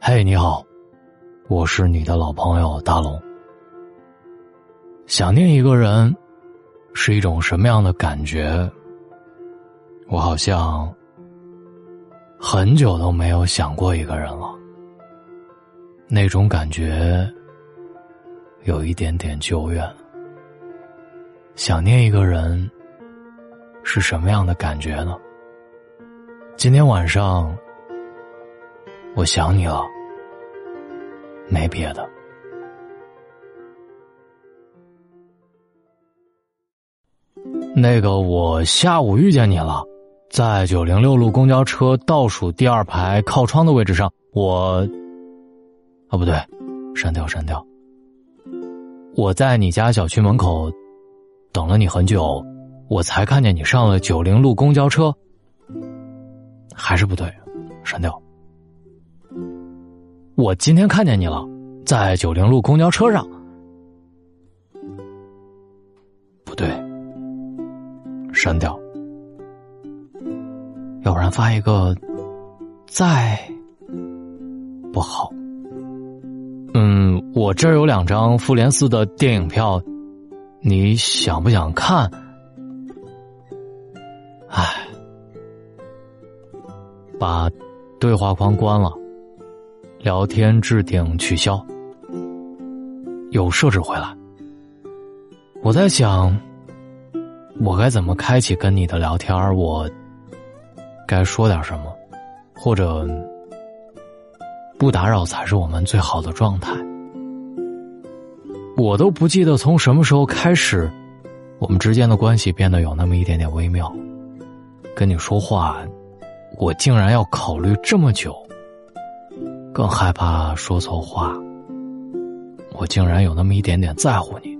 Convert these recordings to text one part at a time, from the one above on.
嘿，你好，我是你的老朋友大龙。想念一个人是一种什么样的感觉？我好像很久都没有想过一个人了。那种感觉有一点点久远。想念一个人是什么样的感觉呢？今天晚上我想你了，没别的。那个，我下午遇见你了，在九零六路公交车倒数第二排靠窗的位置上，我。啊，不对，删掉，删掉。我在你家小区门口等了你很久，我才看见你上了九零路公交车。还是不对，删掉。我今天看见你了，在九零路公交车上。不对，删掉。要不然发一个在不好。嗯，我这儿有两张《复联四》的电影票，你想不想看？唉，把对话框关了，聊天置顶取消，又设置回来。我在想，我该怎么开启跟你的聊天？我该说点什么，或者？不打扰才是我们最好的状态。我都不记得从什么时候开始，我们之间的关系变得有那么一点点微妙。跟你说话，我竟然要考虑这么久，更害怕说错话。我竟然有那么一点点在乎你，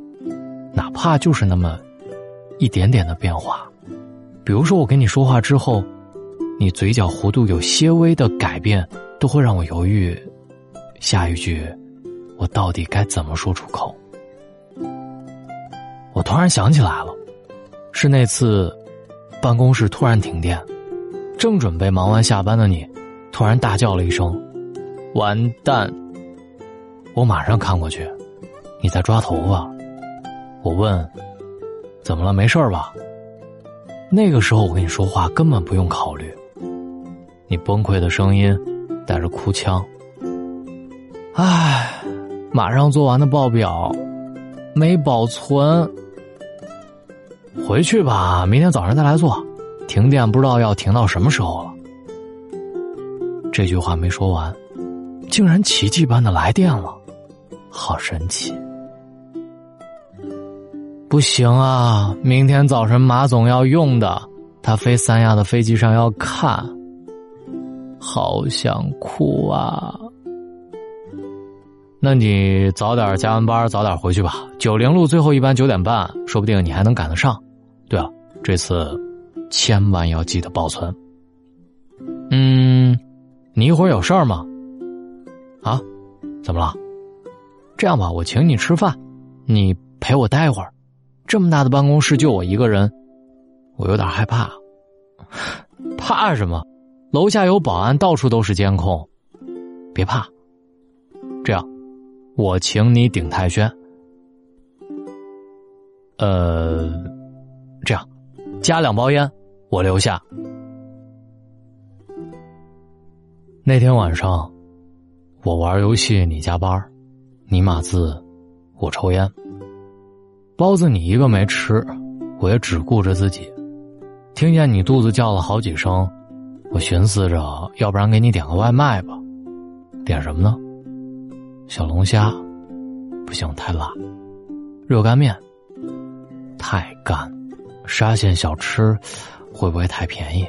哪怕就是那么一点点的变化。比如说，我跟你说话之后，你嘴角弧度有些微的改变。都会让我犹豫，下一句我到底该怎么说出口？我突然想起来了，是那次办公室突然停电，正准备忙完下班的你，突然大叫了一声“完蛋”，我马上看过去，你在抓头发，我问怎么了？没事吧？那个时候我跟你说话根本不用考虑，你崩溃的声音。带着哭腔，唉，马上做完的报表没保存，回去吧，明天早上再来做。停电不知道要停到什么时候了。这句话没说完，竟然奇迹般的来电了，好神奇！不行啊，明天早晨马总要用的，他飞三亚的飞机上要看。好想哭啊！那你早点加完班，早点回去吧。九零路最后一班九点半，说不定你还能赶得上。对了，这次千万要记得保存。嗯，你一会儿有事儿吗？啊？怎么了？这样吧，我请你吃饭，你陪我待一会儿。这么大的办公室就我一个人，我有点害怕。怕什么？楼下有保安，到处都是监控，别怕。这样，我请你顶太轩。呃，这样，加两包烟，我留下。那天晚上，我玩游戏，你加班，你码字，我抽烟。包子你一个没吃，我也只顾着自己。听见你肚子叫了好几声。我寻思着，要不然给你点个外卖吧，点什么呢？小龙虾，不行太辣；热干面，太干；沙县小吃，会不会太便宜？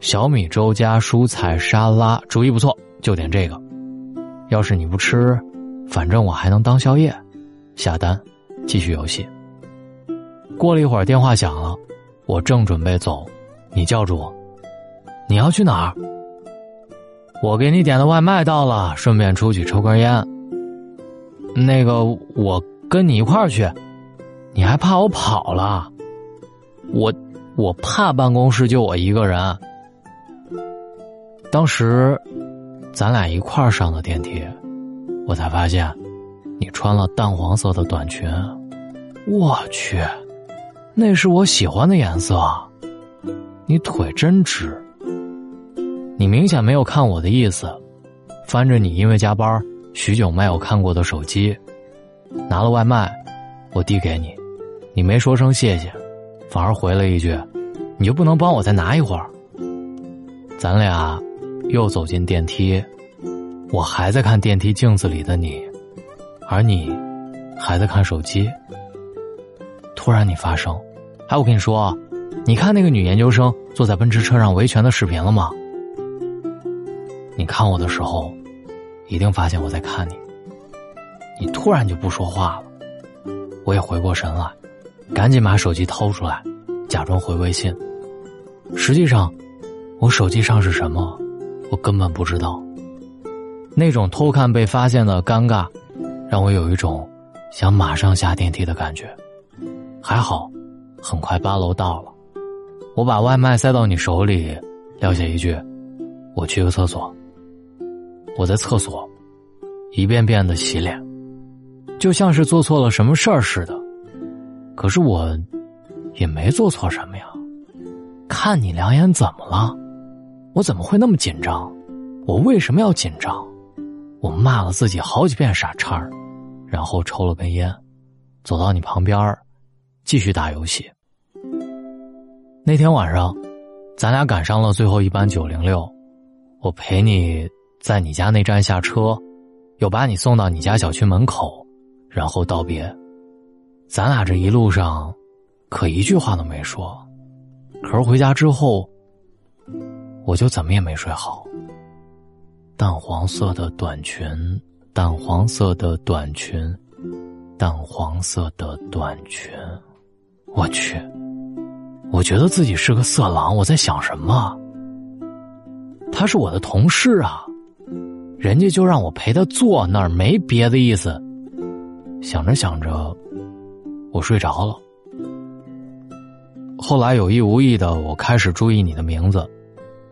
小米粥加蔬菜沙拉，主意不错，就点这个。要是你不吃，反正我还能当宵夜。下单，继续游戏。过了一会儿，电话响了，我正准备走，你叫住我。你要去哪儿？我给你点的外卖到了，顺便出去抽根烟。那个，我跟你一块儿去，你还怕我跑了？我我怕办公室就我一个人。当时，咱俩一块儿上的电梯，我才发现，你穿了淡黄色的短裙。我去，那是我喜欢的颜色。你腿真直。你明显没有看我的意思，翻着你因为加班许久没有看过的手机，拿了外卖，我递给你，你没说声谢谢，反而回了一句：“你就不能帮我再拿一会儿？”咱俩。又走进电梯，我还在看电梯镜子里的你，而你还在看手机。突然你发声，哎，我跟你说，你看那个女研究生坐在奔驰车上维权的视频了吗？你看我的时候，一定发现我在看你。你突然就不说话了，我也回过神来，赶紧把手机掏出来，假装回微信。实际上，我手机上是什么？我根本不知道，那种偷看被发现的尴尬，让我有一种想马上下电梯的感觉。还好，很快八楼到了，我把外卖塞到你手里，撂下一句：“我去个厕所。”我在厕所一遍遍的洗脸，就像是做错了什么事儿似的。可是我也没做错什么呀，看你两眼怎么了？我怎么会那么紧张？我为什么要紧张？我骂了自己好几遍傻叉，然后抽了根烟，走到你旁边继续打游戏。那天晚上，咱俩赶上了最后一班九零六，我陪你在你家那站下车，又把你送到你家小区门口，然后道别。咱俩这一路上，可一句话都没说。可是回家之后。我就怎么也没睡好。淡黄色的短裙，淡黄色的短裙，淡黄色的短裙。我去，我觉得自己是个色狼。我在想什么？他是我的同事啊，人家就让我陪他坐那儿，没别的意思。想着想着，我睡着了。后来有意无意的，我开始注意你的名字。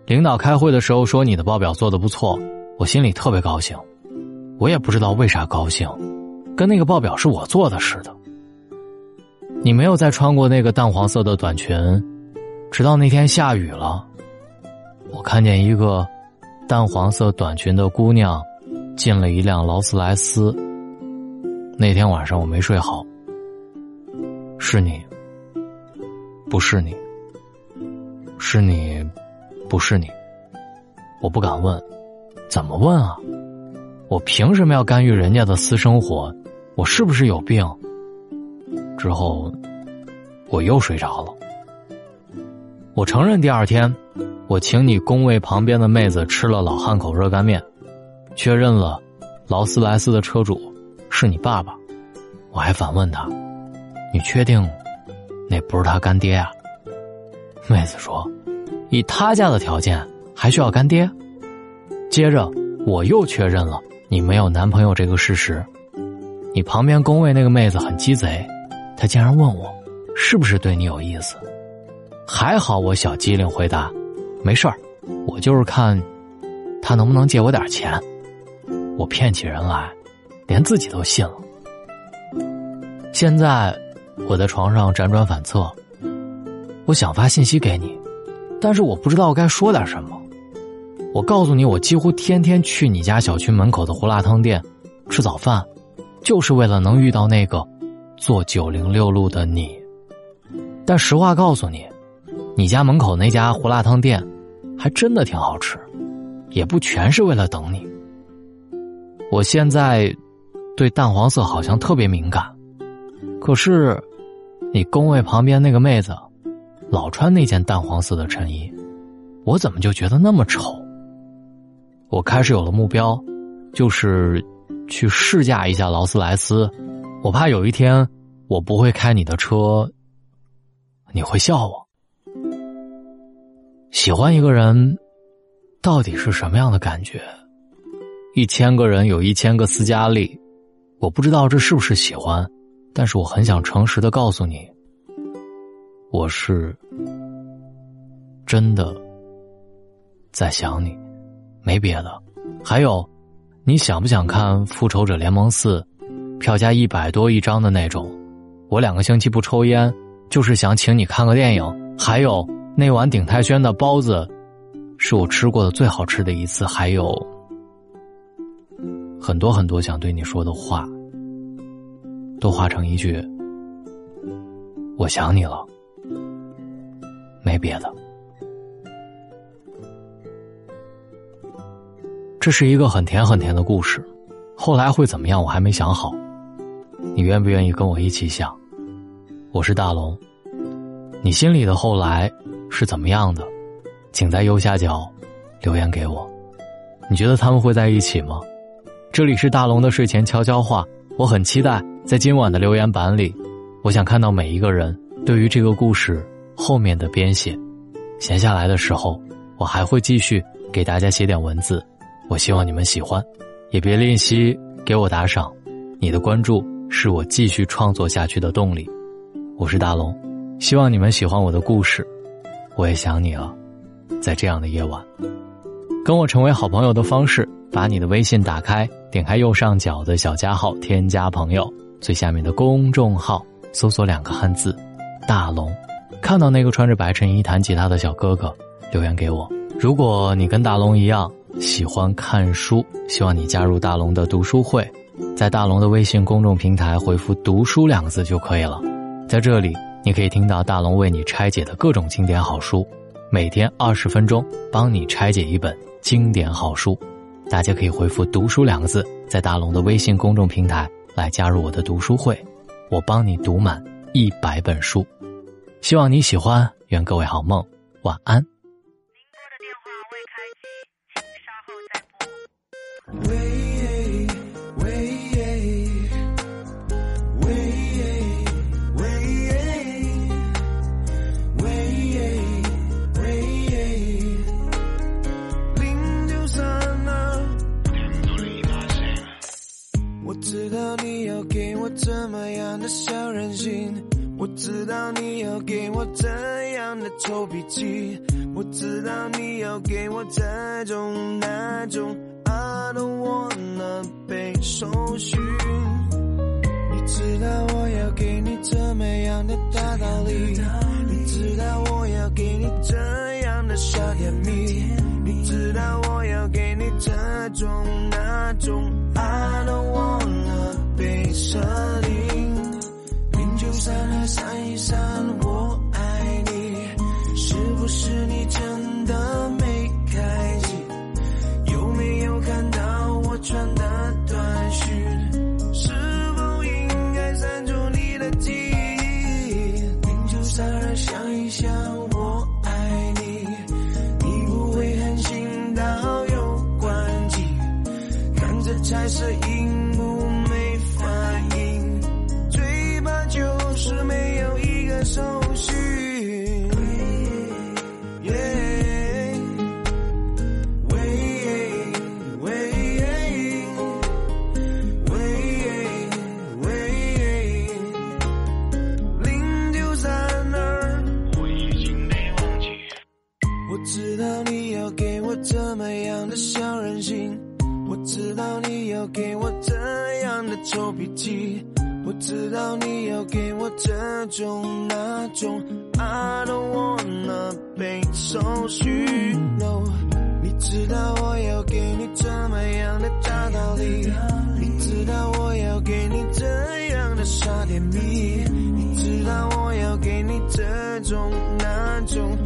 领导开会的时候说你的报表做的不错，我心里特别高兴。我也不知道为啥高兴，跟那个报表是我做的似的。你没有再穿过那个淡黄色的短裙，直到那天下雨了，我看见一个淡黄色短裙的姑娘进了一辆劳斯莱斯。那天晚上我没睡好，是你，不是你，是你。不是你，我不敢问，怎么问啊？我凭什么要干预人家的私生活？我是不是有病？之后，我又睡着了。我承认，第二天，我请你工位旁边的妹子吃了老汉口热干面，确认了劳斯莱斯的车主是你爸爸。我还反问他：“你确定那不是他干爹啊？”妹子说。以他家的条件，还需要干爹？接着我又确认了你没有男朋友这个事实。你旁边工位那个妹子很鸡贼，她竟然问我是不是对你有意思。还好我小机灵回答，没事儿，我就是看他能不能借我点钱。我骗起人来，连自己都信了。现在我在床上辗转反侧，我想发信息给你。但是我不知道该说点什么。我告诉你，我几乎天天去你家小区门口的胡辣汤店吃早饭，就是为了能遇到那个坐九零六路的你。但实话告诉你，你家门口那家胡辣汤店还真的挺好吃，也不全是为了等你。我现在对淡黄色好像特别敏感，可是你工位旁边那个妹子。老穿那件淡黄色的衬衣，我怎么就觉得那么丑？我开始有了目标，就是去试驾一下劳斯莱斯。我怕有一天我不会开你的车，你会笑我。喜欢一个人，到底是什么样的感觉？一千个人有一千个斯嘉丽，我不知道这是不是喜欢，但是我很想诚实的告诉你。我是真的在想你。没别的。还有，你想不想看《复仇者联盟四》？票价一百多一张的那种。我两个星期不抽烟，就是想请你看个电影。还有那碗鼎泰轩的包子，是我吃过的最好吃的一次。还有很多很多想对你说的话，都化成一句“我想你了”，没别的。这是一个很甜很甜的故事，后来会怎么样，我还没想好。你愿不愿意跟我一起想？我是大龙，你心里的后来是怎么样的？请在右下角留言给我。你觉得他们会在一起吗？这里是大龙的睡前悄悄话，我很期待在今晚的留言板里，我想看到每一个人对于这个故事后面的编写。闲下来的时候，我还会继续给大家写点文字。我希望你们喜欢，也别吝惜给我打赏，你的关注是我继续创作下去的动力。我是大龙，希望你们喜欢我的故事，我也想你了。在这样的夜晚，跟我成为好朋友的方式：把你的微信打开，点开右上角的小加号，添加朋友，最下面的公众号搜索两个汉字“大龙”，看到那个穿着白衬衣弹吉他的小哥哥，留言给我。如果你跟大龙一样。喜欢看书，希望你加入大龙的读书会，在大龙的微信公众平台回复“读书”两个字就可以了。在这里，你可以听到大龙为你拆解的各种经典好书，每天二十分钟帮你拆解一本经典好书。大家可以回复“读书”两个字，在大龙的微信公众平台来加入我的读书会，我帮你读满一百本书。希望你喜欢愿各位好梦晚安。您拨的电话未开机请稍后再拨。我怎样的臭脾气，我知道你要给我这种那种。I don't wanna 被搜寻，你知道我要给你怎么样的大道理？你知道我要给你怎样的小甜蜜？你知道我要给你这种那种？I don't wanna 被设定，零九三二三一三，我怎么样的小任性。我知道你要给我这样的臭脾气，我知道你要给我这种那种，I don't wanna 被搜寻。No，你知道我要给你怎么样的大道理，你知道我要给你怎样的傻甜蜜，你知道我要给你这种那种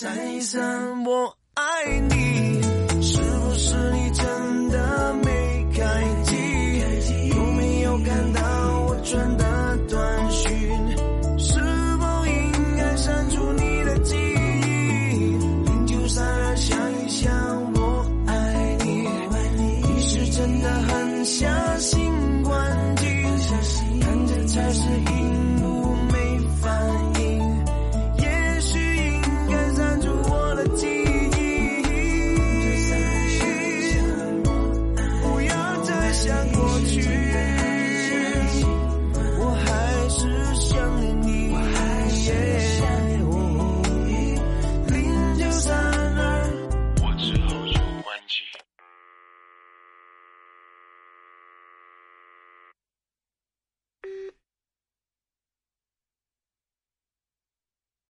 闪而闪一闪，我爱你，